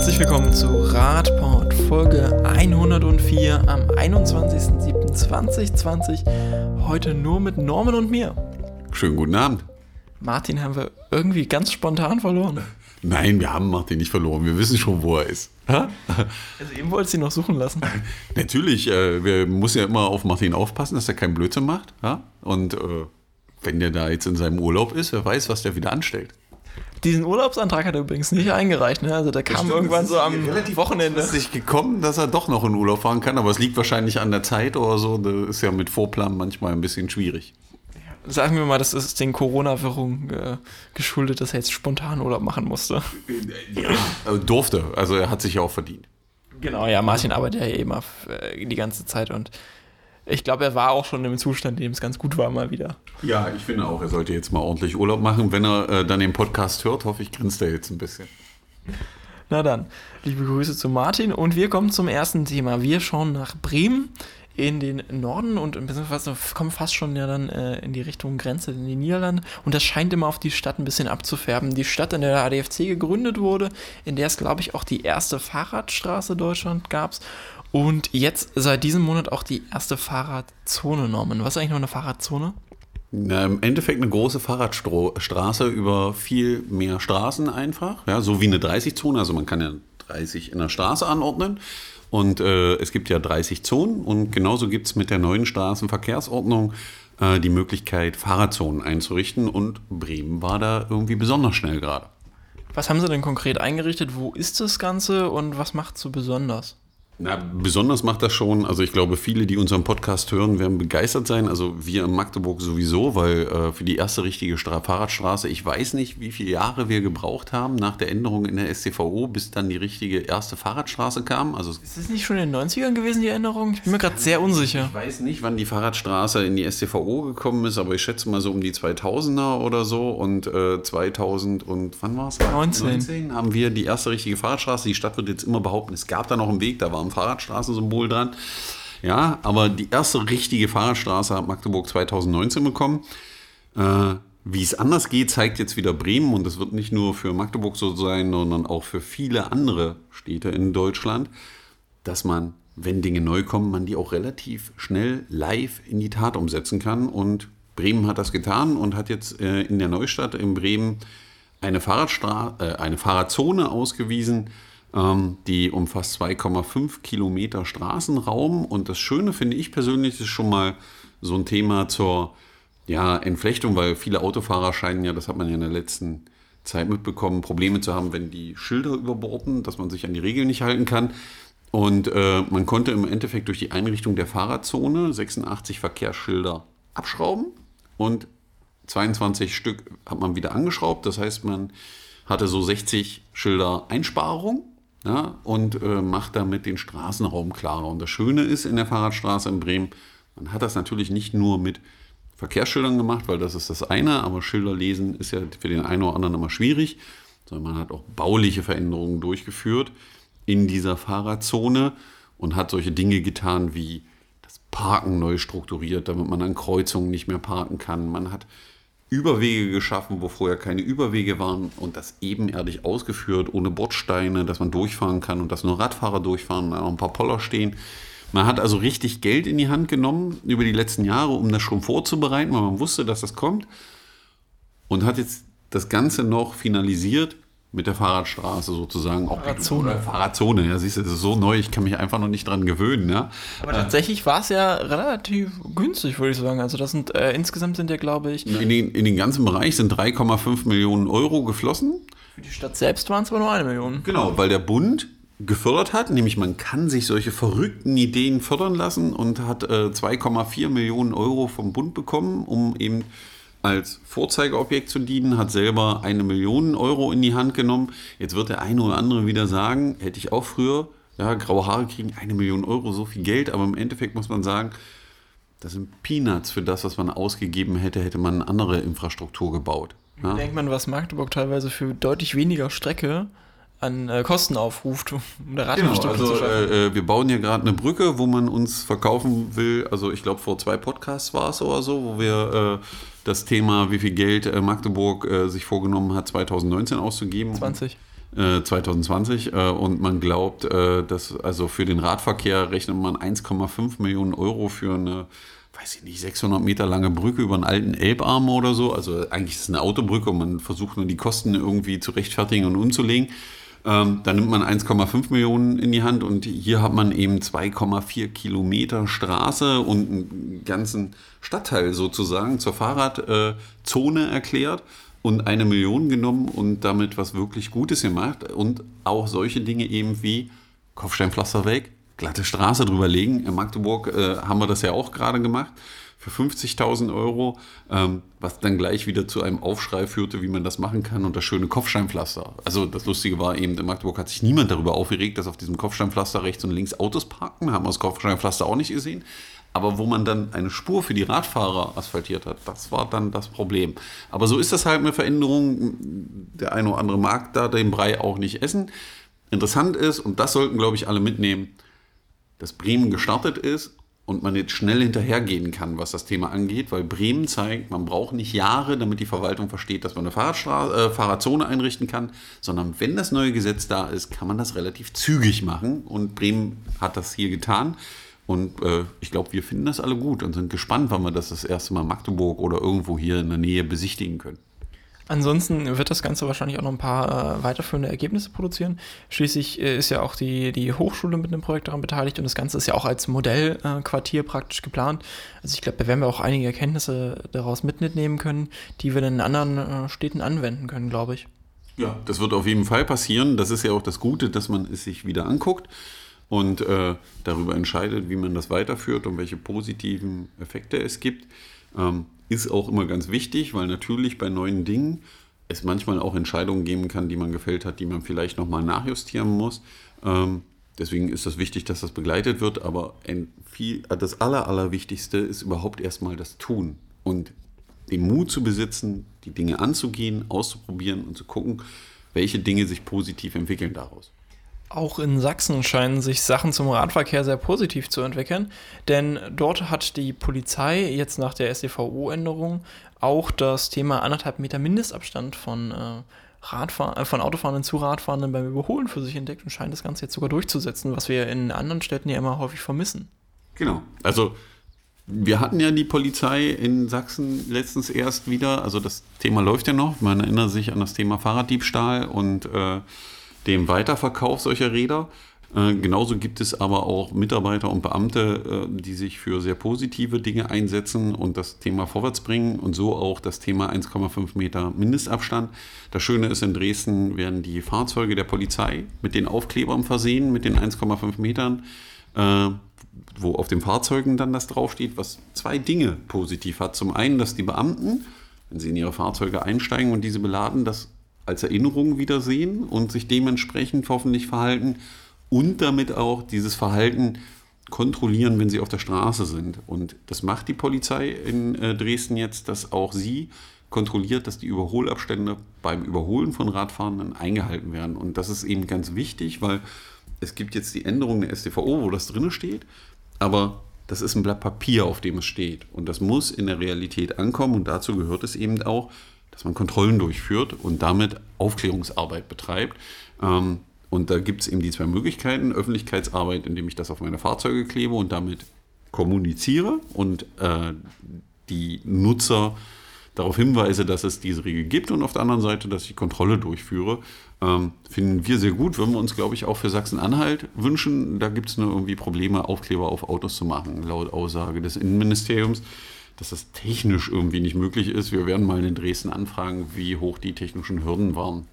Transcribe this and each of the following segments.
Herzlich willkommen zu Radport Folge 104 am 21.07.2020. Heute nur mit Norman und mir. Schönen guten Abend. Martin haben wir irgendwie ganz spontan verloren. Nein, wir haben Martin nicht verloren. Wir wissen schon, wo er ist. Also eben wollte sie noch suchen lassen. Natürlich, äh, wir müssen ja immer auf Martin aufpassen, dass er keinen Blödsinn macht. Ja? Und äh, wenn der da jetzt in seinem Urlaub ist, wer weiß, was der wieder anstellt. Diesen Urlaubsantrag hat er übrigens nicht eingereicht. Ne? Also der kam stimmt, irgendwann so am Wochenende. Es ist sich gekommen, dass er doch noch in Urlaub fahren kann, aber es liegt wahrscheinlich an der Zeit oder so. Das ist ja mit Vorplan manchmal ein bisschen schwierig. Sagen wir mal, das ist den Corona-Wirrungen äh, geschuldet, dass er jetzt spontan Urlaub machen musste. Ja. Äh, durfte, also er hat sich ja auch verdient. Genau, ja, Martin arbeitet ja eh immer äh, die ganze Zeit und ich glaube, er war auch schon im Zustand, in dem es ganz gut war, mal wieder. Ja, ich finde auch, er sollte jetzt mal ordentlich Urlaub machen. Wenn er äh, dann den Podcast hört, hoffe ich, grinst er jetzt ein bisschen. Na dann, liebe Grüße zu Martin und wir kommen zum ersten Thema. Wir schauen nach Bremen in den Norden und beziehungsweise kommen fast schon ja dann äh, in die Richtung Grenze in die Niederlande und das scheint immer auf die Stadt ein bisschen abzufärben. Die Stadt, in der der ADFC gegründet wurde, in der es glaube ich auch die erste Fahrradstraße Deutschland gab und jetzt seit diesem Monat auch die erste Fahrradzone Norman. Was ist eigentlich noch eine Fahrradzone? Na, Im Endeffekt eine große Fahrradstraße über viel mehr Straßen einfach, ja, so wie eine 30-Zone. Also man kann ja 30 in der Straße anordnen. Und äh, es gibt ja 30 Zonen und genauso gibt es mit der neuen Straßenverkehrsordnung äh, die Möglichkeit, Fahrradzonen einzurichten. Und Bremen war da irgendwie besonders schnell gerade. Was haben Sie denn konkret eingerichtet? Wo ist das Ganze und was macht es so besonders? Na, besonders macht das schon, also ich glaube, viele, die unseren Podcast hören, werden begeistert sein. Also wir in Magdeburg sowieso, weil äh, für die erste richtige Stra Fahrradstraße, ich weiß nicht, wie viele Jahre wir gebraucht haben nach der Änderung in der STVO, bis dann die richtige erste Fahrradstraße kam. Also Ist das nicht schon in den 90ern gewesen, die Änderung? Ich bin mir gerade sehr unsicher. ich weiß nicht, wann die Fahrradstraße in die STVO gekommen ist, aber ich schätze mal so um die 2000er oder so und äh, 2000 und wann war es? 19. 19 haben wir die erste richtige Fahrradstraße. Die Stadt wird jetzt immer behaupten, es gab da noch einen Weg, da war ein Fahrradstraßensymbol dran. Ja, aber die erste richtige Fahrradstraße hat Magdeburg 2019 bekommen. Äh, wie es anders geht, zeigt jetzt wieder Bremen und das wird nicht nur für Magdeburg so sein, sondern auch für viele andere Städte in Deutschland, dass man, wenn Dinge neu kommen, man die auch relativ schnell live in die Tat umsetzen kann. Und Bremen hat das getan und hat jetzt äh, in der Neustadt in Bremen eine, Fahrradstra äh, eine Fahrradzone ausgewiesen, die umfasst 2,5 Kilometer Straßenraum. Und das Schöne finde ich persönlich ist schon mal so ein Thema zur ja, Entflechtung, weil viele Autofahrer scheinen ja, das hat man ja in der letzten Zeit mitbekommen, Probleme zu haben, wenn die Schilder überborden, dass man sich an die Regeln nicht halten kann. Und äh, man konnte im Endeffekt durch die Einrichtung der Fahrradzone 86 Verkehrsschilder abschrauben und 22 Stück hat man wieder angeschraubt. Das heißt, man hatte so 60 Schilder Einsparung ja, und äh, macht damit den Straßenraum klarer. Und das Schöne ist in der Fahrradstraße in Bremen, man hat das natürlich nicht nur mit Verkehrsschildern gemacht, weil das ist das eine, aber Schilder lesen ist ja für den einen oder anderen immer schwierig, sondern man hat auch bauliche Veränderungen durchgeführt in dieser Fahrradzone und hat solche Dinge getan wie das Parken neu strukturiert, damit man an Kreuzungen nicht mehr parken kann. Man hat Überwege geschaffen, wo vorher keine Überwege waren und das ebenerdig ausgeführt, ohne Bordsteine, dass man durchfahren kann und dass nur Radfahrer durchfahren auch ein paar Poller stehen. Man hat also richtig Geld in die Hand genommen über die letzten Jahre, um das schon vorzubereiten, weil man wusste, dass das kommt und hat jetzt das Ganze noch finalisiert mit der Fahrradstraße sozusagen. Auch Fahrradzone. Fahrradzone, ja, siehst du, das ist so neu, ich kann mich einfach noch nicht dran gewöhnen, ja. Aber tatsächlich war es ja relativ günstig, würde ich sagen. Also das sind äh, insgesamt sind ja, glaube ich, In den, in den ganzen Bereich sind 3,5 Millionen Euro geflossen. für die Stadt selbst waren es aber nur eine Million. Genau, weil der Bund gefördert hat, nämlich man kann sich solche verrückten Ideen fördern lassen und hat äh, 2,4 Millionen Euro vom Bund bekommen, um eben als Vorzeigeobjekt zu dienen, hat selber eine Million Euro in die Hand genommen. Jetzt wird der eine oder andere wieder sagen, hätte ich auch früher, ja, graue Haare kriegen eine Million Euro, so viel Geld, aber im Endeffekt muss man sagen, das sind Peanuts für das, was man ausgegeben hätte, hätte man eine andere Infrastruktur gebaut. Ja? Denkt man, was Magdeburg teilweise für deutlich weniger Strecke an äh, Kosten aufruft, um eine Genau, also äh, äh, wir bauen hier gerade eine Brücke, wo man uns verkaufen will. Also ich glaube vor zwei Podcasts war es oder so, wo wir äh, das Thema, wie viel Geld äh, Magdeburg äh, sich vorgenommen hat, 2019 auszugeben. 20. äh, 2020 äh, und man glaubt, dass also für den Radverkehr rechnet man 1,5 Millionen Euro für eine weiß ich nicht, 600 Meter lange Brücke über einen alten Elbarm oder so. Also eigentlich ist es eine Autobrücke und man versucht nur die Kosten irgendwie zu rechtfertigen und umzulegen. Ähm, da nimmt man 1,5 Millionen in die Hand und hier hat man eben 2,4 Kilometer Straße und einen ganzen Stadtteil sozusagen zur Fahrradzone erklärt und eine Million genommen und damit was wirklich Gutes gemacht und auch solche Dinge eben wie Kopfsteinpflaster weg, glatte Straße drüber legen. In Magdeburg äh, haben wir das ja auch gerade gemacht für 50.000 Euro, ähm, was dann gleich wieder zu einem Aufschrei führte, wie man das machen kann und das schöne Kopfsteinpflaster. Also das Lustige war eben, in Magdeburg hat sich niemand darüber aufgeregt, dass auf diesem Kopfsteinpflaster rechts und links Autos parken, haben wir das Kopfsteinpflaster auch nicht gesehen. Aber wo man dann eine Spur für die Radfahrer asphaltiert hat, das war dann das Problem. Aber so ist das halt eine Veränderung. Der eine oder andere mag da den Brei auch nicht essen. Interessant ist, und das sollten, glaube ich, alle mitnehmen, dass Bremen gestartet ist und man jetzt schnell hinterhergehen kann, was das Thema angeht, weil Bremen zeigt, man braucht nicht Jahre, damit die Verwaltung versteht, dass man eine äh, Fahrradzone einrichten kann, sondern wenn das neue Gesetz da ist, kann man das relativ zügig machen und Bremen hat das hier getan. Und äh, ich glaube, wir finden das alle gut und sind gespannt, wann wir das das erste Mal Magdeburg oder irgendwo hier in der Nähe besichtigen können. Ansonsten wird das Ganze wahrscheinlich auch noch ein paar äh, weiterführende Ergebnisse produzieren. Schließlich äh, ist ja auch die, die Hochschule mit dem Projekt daran beteiligt und das Ganze ist ja auch als Modellquartier äh, praktisch geplant. Also ich glaube, da werden wir auch einige Erkenntnisse daraus mitnehmen können, die wir dann in anderen äh, Städten anwenden können, glaube ich. Ja, das wird auf jeden Fall passieren. Das ist ja auch das Gute, dass man es sich wieder anguckt und äh, darüber entscheidet, wie man das weiterführt und welche positiven Effekte es gibt. Ähm, ist auch immer ganz wichtig, weil natürlich bei neuen Dingen es manchmal auch Entscheidungen geben kann, die man gefällt hat, die man vielleicht nochmal nachjustieren muss. Ähm, deswegen ist es das wichtig, dass das begleitet wird, aber viel, das Aller, Allerwichtigste ist überhaupt erstmal das Tun und den Mut zu besitzen, die Dinge anzugehen, auszuprobieren und zu gucken, welche Dinge sich positiv entwickeln daraus. Auch in Sachsen scheinen sich Sachen zum Radverkehr sehr positiv zu entwickeln, denn dort hat die Polizei jetzt nach der SDVO-Änderung auch das Thema anderthalb Meter Mindestabstand von, äh, Radfahr äh, von Autofahrenden zu Radfahrenden beim Überholen für sich entdeckt und scheint das Ganze jetzt sogar durchzusetzen, was wir in anderen Städten ja immer häufig vermissen. Genau. Also wir hatten ja die Polizei in Sachsen letztens erst wieder, also das Thema läuft ja noch, man erinnert sich an das Thema Fahrraddiebstahl und äh, dem Weiterverkauf solcher Räder. Äh, genauso gibt es aber auch Mitarbeiter und Beamte, äh, die sich für sehr positive Dinge einsetzen und das Thema vorwärts bringen und so auch das Thema 1,5 Meter Mindestabstand. Das Schöne ist, in Dresden werden die Fahrzeuge der Polizei mit den Aufklebern versehen, mit den 1,5 Metern, äh, wo auf den Fahrzeugen dann das draufsteht, was zwei Dinge positiv hat. Zum einen, dass die Beamten, wenn sie in ihre Fahrzeuge einsteigen und diese beladen, das als Erinnerung wiedersehen und sich dementsprechend hoffentlich verhalten und damit auch dieses Verhalten kontrollieren, wenn sie auf der Straße sind. Und das macht die Polizei in äh, Dresden jetzt, dass auch sie kontrolliert, dass die Überholabstände beim Überholen von Radfahrenden eingehalten werden. Und das ist eben ganz wichtig, weil es gibt jetzt die Änderung der StVO, wo das drin steht, aber das ist ein Blatt Papier, auf dem es steht. Und das muss in der Realität ankommen und dazu gehört es eben auch, dass man Kontrollen durchführt und damit Aufklärungsarbeit betreibt. Ähm, und da gibt es eben die zwei Möglichkeiten. Öffentlichkeitsarbeit, indem ich das auf meine Fahrzeuge klebe und damit kommuniziere und äh, die Nutzer darauf hinweise, dass es diese Regel gibt und auf der anderen Seite, dass ich Kontrolle durchführe. Ähm, finden wir sehr gut, würden wir uns, glaube ich, auch für Sachsen-Anhalt wünschen. Da gibt es nur irgendwie Probleme, Aufkleber auf Autos zu machen, laut Aussage des Innenministeriums dass das technisch irgendwie nicht möglich ist. Wir werden mal in Dresden anfragen, wie hoch die technischen Hürden waren.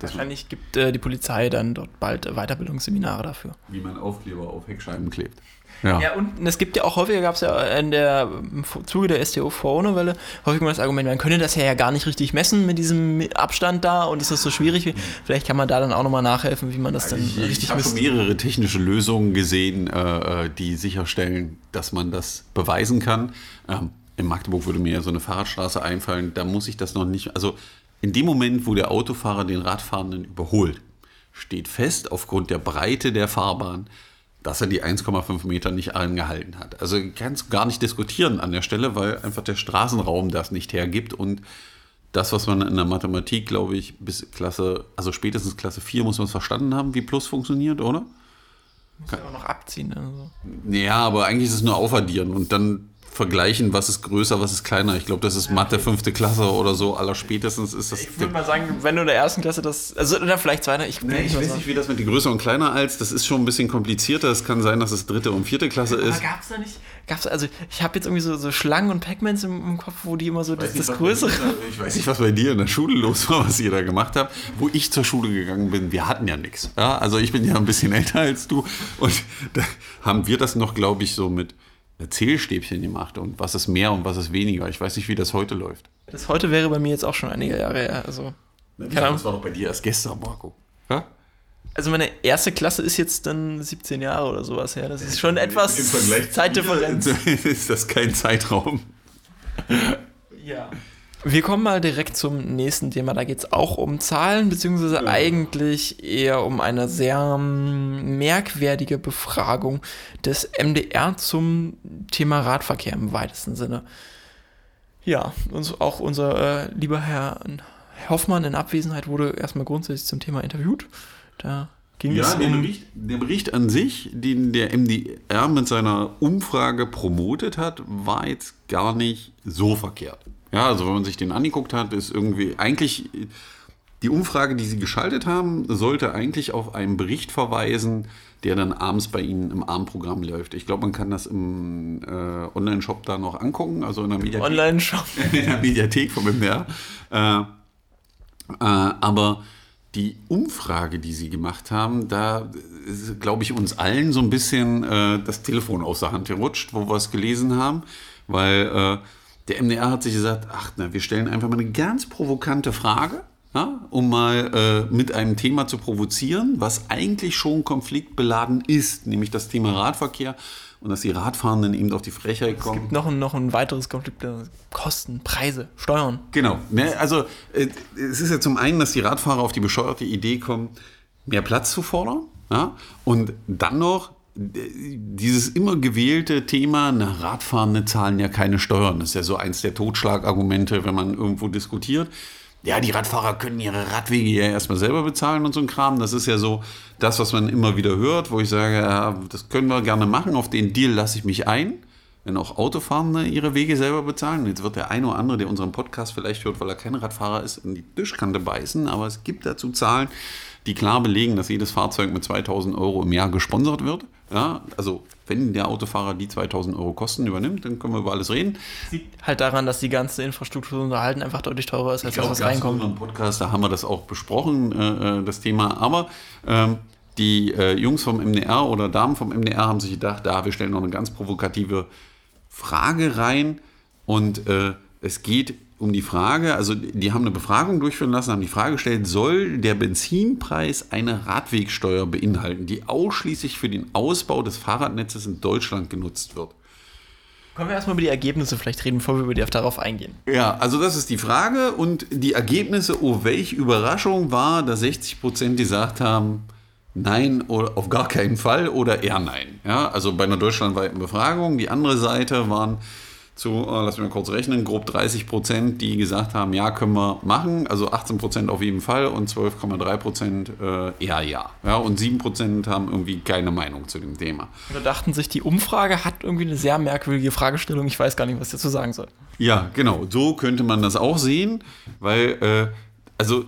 Wahrscheinlich gibt äh, die Polizei dann dort bald Weiterbildungsseminare dafür. Wie man Aufkleber auf Heckscheiben klebt. Ja. ja, und es gibt ja auch häufiger, gab es ja in der, im Zuge der STO-Vornewelle häufig mal das Argument, man könne das ja, ja gar nicht richtig messen mit diesem Abstand da und es ist so schwierig. Mhm. Vielleicht kann man da dann auch nochmal nachhelfen, wie man das dann ich, richtig Ich habe schon mehrere technische Lösungen gesehen, äh, äh, die sicherstellen, dass man das beweisen kann. Ähm, in Magdeburg würde mir ja so eine Fahrradstraße einfallen, da muss ich das noch nicht, also in dem Moment, wo der Autofahrer den Radfahrenden überholt, steht fest aufgrund der Breite der Fahrbahn, dass er die 1,5 Meter nicht angehalten hat. Also kannst du gar nicht diskutieren an der Stelle, weil einfach der Straßenraum das nicht hergibt und das, was man in der Mathematik, glaube ich, bis Klasse, also spätestens Klasse 4 muss man es verstanden haben, wie Plus funktioniert, oder? Muss ja auch noch abziehen. Also. Ja, aber eigentlich ist es nur aufaddieren und dann vergleichen, was ist größer, was ist kleiner. Ich glaube, das ist Mathe fünfte Klasse oder so. Aller spätestens ist das. Ich würde mal sagen, wenn du in der ersten Klasse das, also oder vielleicht zweiter, ich, nee, ich weiß nicht, wie das mit die größer und kleiner als. Das ist schon ein bisschen komplizierter. Es kann sein, dass es dritte und vierte Klasse ist. Aber gab es da nicht? Gab's, also ich habe jetzt irgendwie so, so Schlangen und Pac-Mans im, im, Kopf, wo die immer so das, das Größere. Ich weiß nicht, was bei dir in der Schule los war, was ihr da gemacht habt. Wo ich zur Schule gegangen bin, wir hatten ja nichts. Ja? Also ich bin ja ein bisschen älter als du und da haben wir das noch, glaube ich, so mit Zählstäbchen gemacht und was ist mehr und was ist weniger. Ich weiß nicht, wie das heute läuft. Das heute wäre bei mir jetzt auch schon einige Jahre her. Also, keine Ahnung. Das war doch bei dir erst gestern, Marco. Ja? Also meine erste Klasse ist jetzt dann 17 Jahre oder sowas her. Das ist schon etwas Zeitdifferenz. Ist das kein Zeitraum? Ja. Wir kommen mal direkt zum nächsten Thema. Da geht es auch um Zahlen, beziehungsweise ja. eigentlich eher um eine sehr ähm, merkwürdige Befragung des MDR zum Thema Radverkehr im weitesten Sinne. Ja, uns, auch unser äh, lieber Herr Hoffmann in Abwesenheit wurde erstmal grundsätzlich zum Thema interviewt. Da ging ja, es um. Der Bericht, der Bericht an sich, den der MDR mit seiner Umfrage promotet hat, war jetzt gar nicht so verkehrt. Ja, also wenn man sich den angeguckt hat, ist irgendwie eigentlich die Umfrage, die sie geschaltet haben, sollte eigentlich auf einen Bericht verweisen, der dann abends bei Ihnen im Abendprogramm läuft. Ich glaube, man kann das im äh, Online-Shop da noch angucken, also in der Mediathek. Online-Shop. In der Mediathek vom MDR. Äh, äh, aber die Umfrage, die Sie gemacht haben, da ist, glaube ich, uns allen so ein bisschen äh, das Telefon aus der Hand gerutscht, wo wir es gelesen haben, weil äh, der MDR hat sich gesagt, ach, na, wir stellen einfach mal eine ganz provokante Frage, ja, um mal äh, mit einem Thema zu provozieren, was eigentlich schon konfliktbeladen ist, nämlich das Thema Radverkehr und dass die Radfahrenden eben auf die Frechheit kommen. Es gibt noch ein, noch ein weiteres Konflikt, Kosten, Preise, Steuern. Genau. Ne, also äh, es ist ja zum einen, dass die Radfahrer auf die bescheuerte Idee kommen, mehr Platz zu fordern. Ja? Und dann noch dieses immer gewählte Thema, na, Radfahrende zahlen ja keine Steuern. Das ist ja so eins der Totschlagargumente, wenn man irgendwo diskutiert. Ja, die Radfahrer können ihre Radwege ja erstmal selber bezahlen und so ein Kram. Das ist ja so das, was man immer wieder hört, wo ich sage, ja, das können wir gerne machen, auf den Deal lasse ich mich ein. Wenn auch Autofahrende ihre Wege selber bezahlen. Jetzt wird der eine oder andere, der unseren Podcast vielleicht hört, weil er kein Radfahrer ist, in die Tischkante beißen. Aber es gibt dazu Zahlen, die klar belegen, dass jedes Fahrzeug mit 2000 Euro im Jahr gesponsert wird. Ja, also wenn der Autofahrer die 2000 Euro Kosten übernimmt, dann können wir über alles reden. Sieht halt daran, dass die ganze Infrastruktur unterhalten einfach deutlich teurer ist, als das, was reinkommt. In unserem Podcast, da haben wir das auch besprochen, äh, äh das Thema. Aber ähm, die äh, Jungs vom MDR oder Damen vom MDR haben sich gedacht, da, wir stellen noch eine ganz provokative Frage rein. Und äh, es geht um die Frage, also die haben eine Befragung durchführen lassen, haben die Frage gestellt, soll der Benzinpreis eine Radwegsteuer beinhalten, die ausschließlich für den Ausbau des Fahrradnetzes in Deutschland genutzt wird? Können wir erstmal über die Ergebnisse vielleicht reden, bevor wir über die darauf eingehen? Ja, also das ist die Frage und die Ergebnisse, oh welch Überraschung war, dass 60 Prozent gesagt haben, nein oder auf gar keinen Fall oder eher nein. Ja, also bei einer deutschlandweiten Befragung. Die andere Seite waren zu, äh, lass mich mal kurz rechnen, grob 30 Prozent, die gesagt haben, ja, können wir machen. Also 18 Prozent auf jeden Fall und 12,3 Prozent äh, eher ja. ja. Und 7 Prozent haben irgendwie keine Meinung zu dem Thema. Oder dachten sich, die Umfrage hat irgendwie eine sehr merkwürdige Fragestellung. Ich weiß gar nicht, was ich dazu sagen soll. Ja, genau. So könnte man das auch sehen, weil, äh, also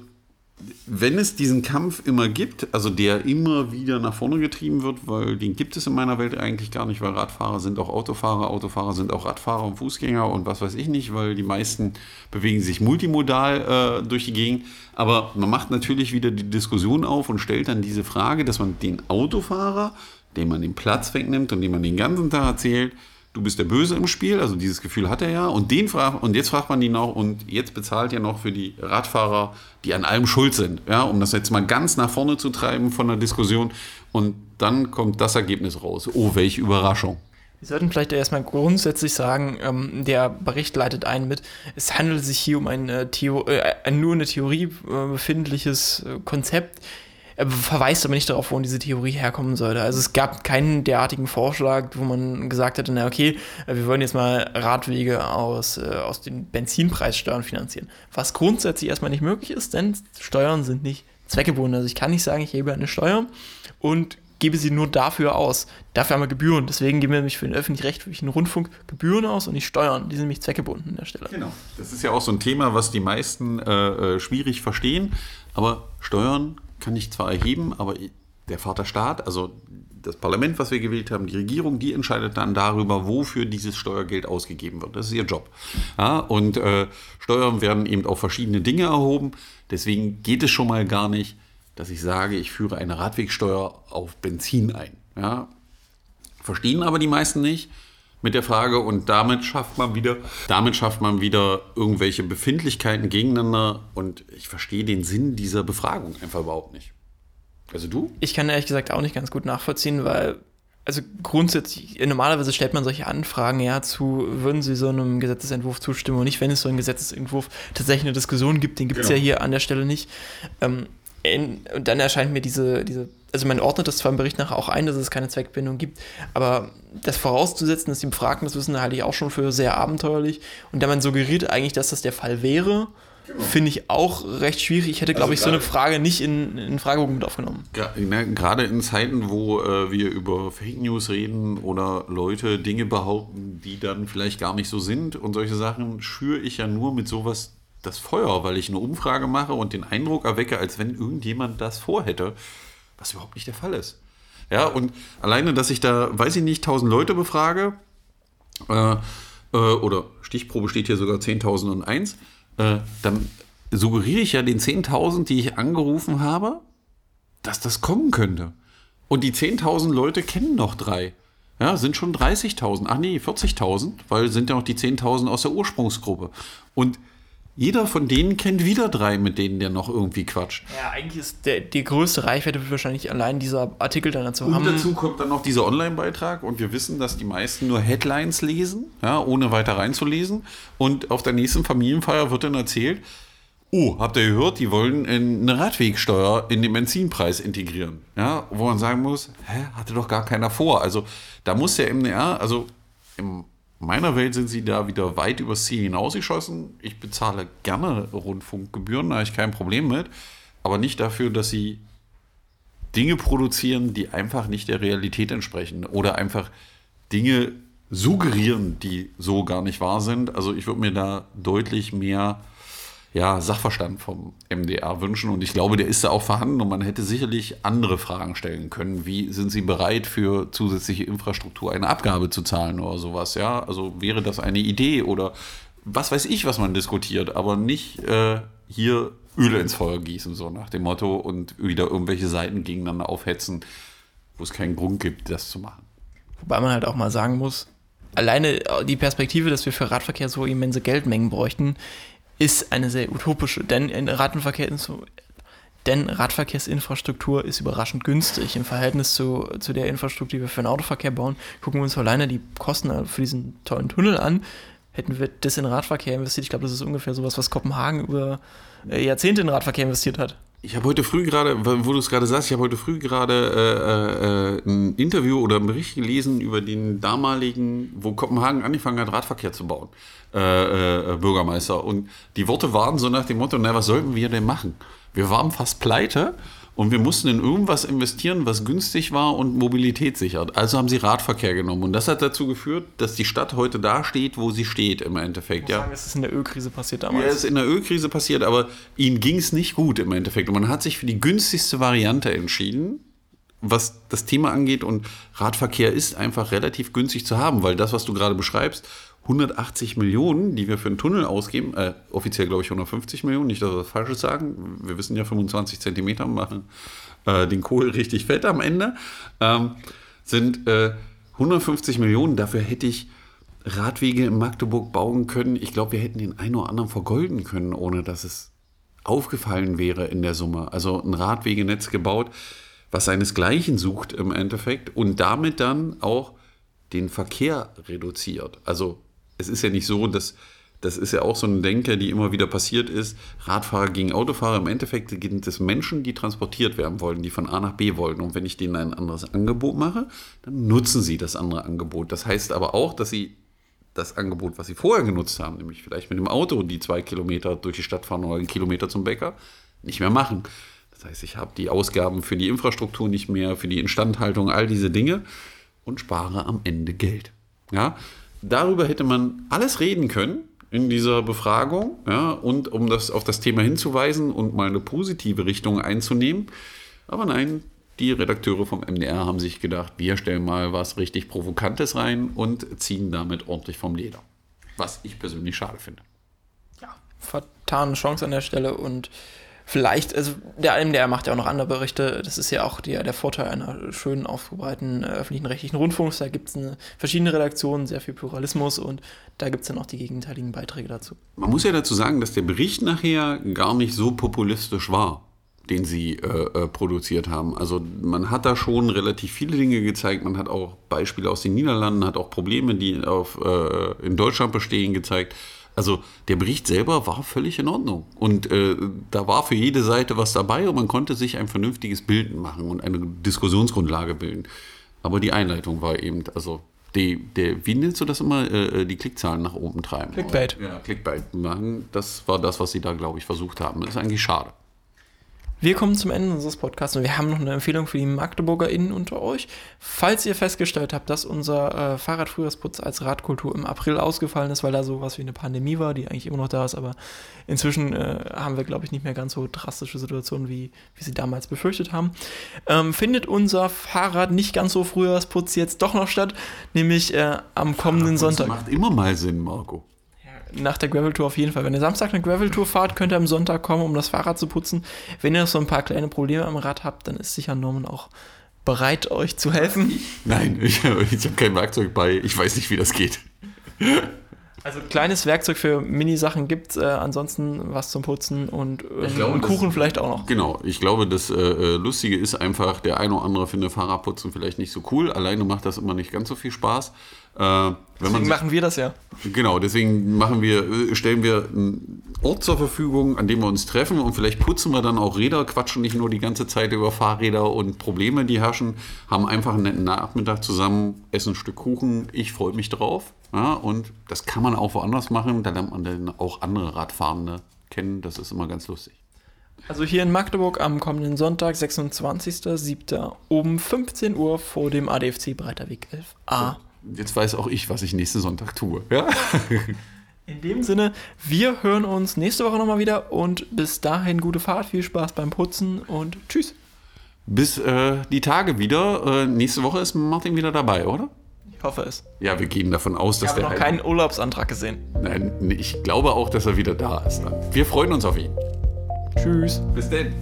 wenn es diesen Kampf immer gibt, also der immer wieder nach vorne getrieben wird, weil den gibt es in meiner Welt eigentlich gar nicht, weil Radfahrer sind auch Autofahrer, Autofahrer sind auch Radfahrer und Fußgänger und was weiß ich nicht, weil die meisten bewegen sich multimodal äh, durch die Gegend. Aber man macht natürlich wieder die Diskussion auf und stellt dann diese Frage, dass man den Autofahrer, dem man den Platz wegnimmt und dem man den ganzen Tag erzählt, du bist der Böse im Spiel, also dieses Gefühl hat er ja. Und den fragt, und jetzt fragt man ihn noch, und jetzt bezahlt er noch für die Radfahrer, die an allem schuld sind, ja, um das jetzt mal ganz nach vorne zu treiben von der Diskussion. Und dann kommt das Ergebnis raus. Oh, welche Überraschung. Wir sollten vielleicht erstmal grundsätzlich sagen, ähm, der Bericht leitet ein mit, es handelt sich hier um ein, äh, äh, nur in der Theorie äh, befindliches äh, Konzept verweist aber nicht darauf, wo diese Theorie herkommen sollte. Also es gab keinen derartigen Vorschlag, wo man gesagt hätte, na okay, wir wollen jetzt mal Radwege aus, äh, aus den Benzinpreissteuern finanzieren. Was grundsätzlich erstmal nicht möglich ist, denn Steuern sind nicht zweckgebunden. Also ich kann nicht sagen, ich hebe eine Steuer und gebe sie nur dafür aus. Dafür haben wir Gebühren. Deswegen geben wir nämlich für den öffentlich-rechtlichen Rundfunk Gebühren aus und nicht Steuern. Die sind nämlich zweckgebunden an der Stelle. Genau. Das ist ja auch so ein Thema, was die meisten äh, äh schwierig verstehen. Aber Steuern kann ich zwar erheben, aber der Vaterstaat, also das Parlament, was wir gewählt haben, die Regierung, die entscheidet dann darüber, wofür dieses Steuergeld ausgegeben wird. Das ist ihr Job. Ja, und äh, Steuern werden eben auf verschiedene Dinge erhoben. Deswegen geht es schon mal gar nicht, dass ich sage, ich führe eine Radwegsteuer auf Benzin ein. Ja, verstehen aber die meisten nicht mit der Frage und damit schafft man wieder, damit schafft man wieder irgendwelche Befindlichkeiten gegeneinander und ich verstehe den Sinn dieser Befragung einfach überhaupt nicht. Also du? Ich kann ehrlich gesagt auch nicht ganz gut nachvollziehen, weil also grundsätzlich, normalerweise stellt man solche Anfragen ja zu, würden Sie so einem Gesetzesentwurf zustimmen und nicht, wenn es so einen Gesetzesentwurf tatsächlich eine Diskussion gibt, den gibt es genau. ja hier an der Stelle nicht. Ähm, in, und dann erscheint mir diese, diese, also man ordnet das zwar im Bericht nachher auch ein, dass es keine Zweckbindung gibt, aber das vorauszusetzen, dass die Befragten das wissen, halte ich auch schon für sehr abenteuerlich. Und da man suggeriert eigentlich, dass das der Fall wäre, genau. finde ich auch recht schwierig. Ich hätte, glaube also ich, so eine Frage nicht in, in Fragebogen mit aufgenommen. Gerade in Zeiten, wo äh, wir über Fake News reden oder Leute Dinge behaupten, die dann vielleicht gar nicht so sind und solche Sachen, schüre ich ja nur mit sowas das Feuer, weil ich eine Umfrage mache und den Eindruck erwecke, als wenn irgendjemand das vorhätte, was überhaupt nicht der Fall ist. Ja, und alleine, dass ich da, weiß ich nicht, 1000 Leute befrage, äh, äh, oder Stichprobe steht hier sogar 10.001, äh, dann suggeriere ich ja den 10.000, die ich angerufen habe, dass das kommen könnte. Und die 10.000 Leute kennen noch drei. Ja, sind schon 30.000. Ach nee, 40.000, weil sind ja noch die 10.000 aus der Ursprungsgruppe. Und jeder von denen kennt wieder drei, mit denen der noch irgendwie quatscht. Ja, eigentlich ist der, die größte Reichweite wird wahrscheinlich allein dieser Artikel dann dazu und haben. Und dazu kommt dann noch dieser Online-Beitrag und wir wissen, dass die meisten nur Headlines lesen, ja, ohne weiter reinzulesen. Und auf der nächsten Familienfeier wird dann erzählt, oh, habt ihr gehört, die wollen eine Radwegsteuer in den Benzinpreis integrieren. Ja, wo man sagen muss, hä, hatte doch gar keiner vor. Also da muss der MDR, also im meiner Welt sind sie da wieder weit übers Ziel hinausgeschossen. Ich bezahle gerne Rundfunkgebühren, da habe ich kein Problem mit. Aber nicht dafür, dass sie Dinge produzieren, die einfach nicht der Realität entsprechen. Oder einfach Dinge suggerieren, die so gar nicht wahr sind. Also ich würde mir da deutlich mehr ja, Sachverstand vom MDR wünschen. Und ich glaube, der ist da auch vorhanden und man hätte sicherlich andere Fragen stellen können. Wie sind Sie bereit, für zusätzliche Infrastruktur eine Abgabe zu zahlen oder sowas? Ja, also wäre das eine Idee oder was weiß ich, was man diskutiert, aber nicht äh, hier Öl ins Feuer gießen, so nach dem Motto und wieder irgendwelche Seiten gegeneinander aufhetzen, wo es keinen Grund gibt, das zu machen. Wobei man halt auch mal sagen muss, alleine die Perspektive, dass wir für Radverkehr so immense Geldmengen bräuchten, ist eine sehr utopische, denn in Radverkehr denn Radverkehrsinfrastruktur ist überraschend günstig im Verhältnis zu, zu der Infrastruktur, die wir für den Autoverkehr bauen. Gucken wir uns alleine die Kosten für diesen tollen Tunnel an. Hätten wir das in Radverkehr investiert, ich glaube, das ist ungefähr sowas, was Kopenhagen über äh, Jahrzehnte in Radverkehr investiert hat. Ich habe heute früh gerade, wo du es gerade sagst, ich habe heute früh gerade äh, äh, ein Interview oder einen Bericht gelesen über den damaligen, wo Kopenhagen angefangen hat, Radverkehr zu bauen, äh, äh, Bürgermeister. Und die Worte waren so nach dem Motto, na, was sollten wir denn machen? Wir waren fast pleite und wir mussten in irgendwas investieren, was günstig war und Mobilität sichert. Also haben sie Radverkehr genommen. Und das hat dazu geführt, dass die Stadt heute da steht, wo sie steht im Endeffekt. Ich ja. sagen, es ist in der Ölkrise passiert damals. Ja, es ist in der Ölkrise passiert, aber ihnen ging es nicht gut im Endeffekt. Und man hat sich für die günstigste Variante entschieden was das Thema angeht. Und Radverkehr ist einfach relativ günstig zu haben, weil das, was du gerade beschreibst, 180 Millionen, die wir für einen Tunnel ausgeben, äh, offiziell glaube ich 150 Millionen, nicht, dass wir was Falsches sagen. Wir wissen ja, 25 Zentimeter machen äh, den Kohl richtig fett am Ende, ähm, sind äh, 150 Millionen. Dafür hätte ich Radwege in Magdeburg bauen können. Ich glaube, wir hätten den einen oder anderen vergolden können, ohne dass es aufgefallen wäre in der Summe. Also ein Radwegenetz gebaut, was seinesgleichen sucht im Endeffekt und damit dann auch den Verkehr reduziert. Also es ist ja nicht so, dass das ist ja auch so eine Denke, die immer wieder passiert ist. Radfahrer gegen Autofahrer. Im Endeffekt sind es Menschen, die transportiert werden wollen, die von A nach B wollen. Und wenn ich denen ein anderes Angebot mache, dann nutzen sie das andere Angebot. Das heißt aber auch, dass sie das Angebot, was sie vorher genutzt haben, nämlich vielleicht mit dem Auto die zwei Kilometer durch die Stadt fahren oder einen Kilometer zum Bäcker, nicht mehr machen. Das heißt, ich habe die Ausgaben für die Infrastruktur nicht mehr, für die Instandhaltung, all diese Dinge und spare am Ende Geld. Ja, darüber hätte man alles reden können in dieser Befragung, ja, und um das auf das Thema hinzuweisen und mal eine positive Richtung einzunehmen. Aber nein, die Redakteure vom MDR haben sich gedacht, wir stellen mal was richtig Provokantes rein und ziehen damit ordentlich vom Leder. Was ich persönlich schade finde. Ja, vertane Chance an der Stelle und vielleicht, also der MDR macht ja auch noch andere Berichte. Das ist ja auch der, der Vorteil einer schönen, aufgebreiteten äh, öffentlichen rechtlichen Rundfunks. Da gibt es verschiedene Redaktionen, sehr viel Pluralismus und da gibt es dann auch die gegenteiligen Beiträge dazu. Man muss ja dazu sagen, dass der Bericht nachher gar nicht so populistisch war den sie äh, äh, produziert haben. Also man hat da schon relativ viele Dinge gezeigt. Man hat auch Beispiele aus den Niederlanden, hat auch Probleme, die auf, äh, in Deutschland bestehen, gezeigt. Also der Bericht selber war völlig in Ordnung. Und äh, da war für jede Seite was dabei und man konnte sich ein vernünftiges Bild machen und eine Diskussionsgrundlage bilden. Aber die Einleitung war eben, also die, der, wie nennst du das immer, äh, die Klickzahlen nach oben treiben? Clickbait. Ja, Clickbait machen. Das war das, was sie da, glaube ich, versucht haben. Das ist eigentlich schade. Wir kommen zum Ende unseres Podcasts und wir haben noch eine Empfehlung für die MagdeburgerInnen unter euch. Falls ihr festgestellt habt, dass unser äh, Fahrradfrühjahrsputz als Radkultur im April ausgefallen ist, weil da sowas wie eine Pandemie war, die eigentlich immer noch da ist, aber inzwischen äh, haben wir, glaube ich, nicht mehr ganz so drastische Situationen, wie, wie sie damals befürchtet haben, ähm, findet unser Fahrrad nicht ganz so Frühjahrsputz jetzt doch noch statt, nämlich äh, am kommenden Sonntag. Das macht immer mal Sinn, Marco nach der Gravel-Tour auf jeden Fall. Wenn ihr Samstag eine Gravel-Tour fahrt, könnt ihr am Sonntag kommen, um das Fahrrad zu putzen. Wenn ihr noch so ein paar kleine Probleme am Rad habt, dann ist sicher Norman auch bereit, euch zu helfen. Nein, ich, ich habe kein Werkzeug bei. Ich weiß nicht, wie das geht. Also kleines Werkzeug für Mini-Sachen gibt es, äh, ansonsten was zum Putzen und, äh, glaube, Kuchen das, vielleicht auch noch. Genau, ich glaube, das äh, äh, Lustige ist einfach, der eine oder andere findet Fahrradputzen vielleicht nicht so cool. Alleine macht das immer nicht ganz so viel Spaß. Äh, deswegen machen wir das ja. Genau, deswegen machen wir, äh, stellen wir einen Ort zur Verfügung, an dem wir uns treffen und vielleicht putzen wir dann auch Räder, quatschen nicht nur die ganze Zeit über Fahrräder und Probleme, die herrschen, haben einfach einen netten Nachmittag zusammen, essen ein Stück Kuchen. Ich freue mich drauf. Ja, und das kann man auch woanders machen. Da lernt man dann auch andere Radfahrende kennen. Das ist immer ganz lustig. Also hier in Magdeburg am kommenden Sonntag, 26.07. um 15 Uhr vor dem ADFC Breiterweg 11a. Jetzt weiß auch ich, was ich nächsten Sonntag tue. Ja? In dem Sinne, wir hören uns nächste Woche nochmal wieder und bis dahin gute Fahrt, viel Spaß beim Putzen und tschüss. Bis äh, die Tage wieder. Äh, nächste Woche ist Martin wieder dabei, oder? Ich hoffe es. Ja, wir gehen davon aus, dass der. Ich habe noch keinen Urlaubsantrag gesehen. Nein, ich glaube auch, dass er wieder da ist. Wir freuen uns auf ihn. Tschüss. Bis denn.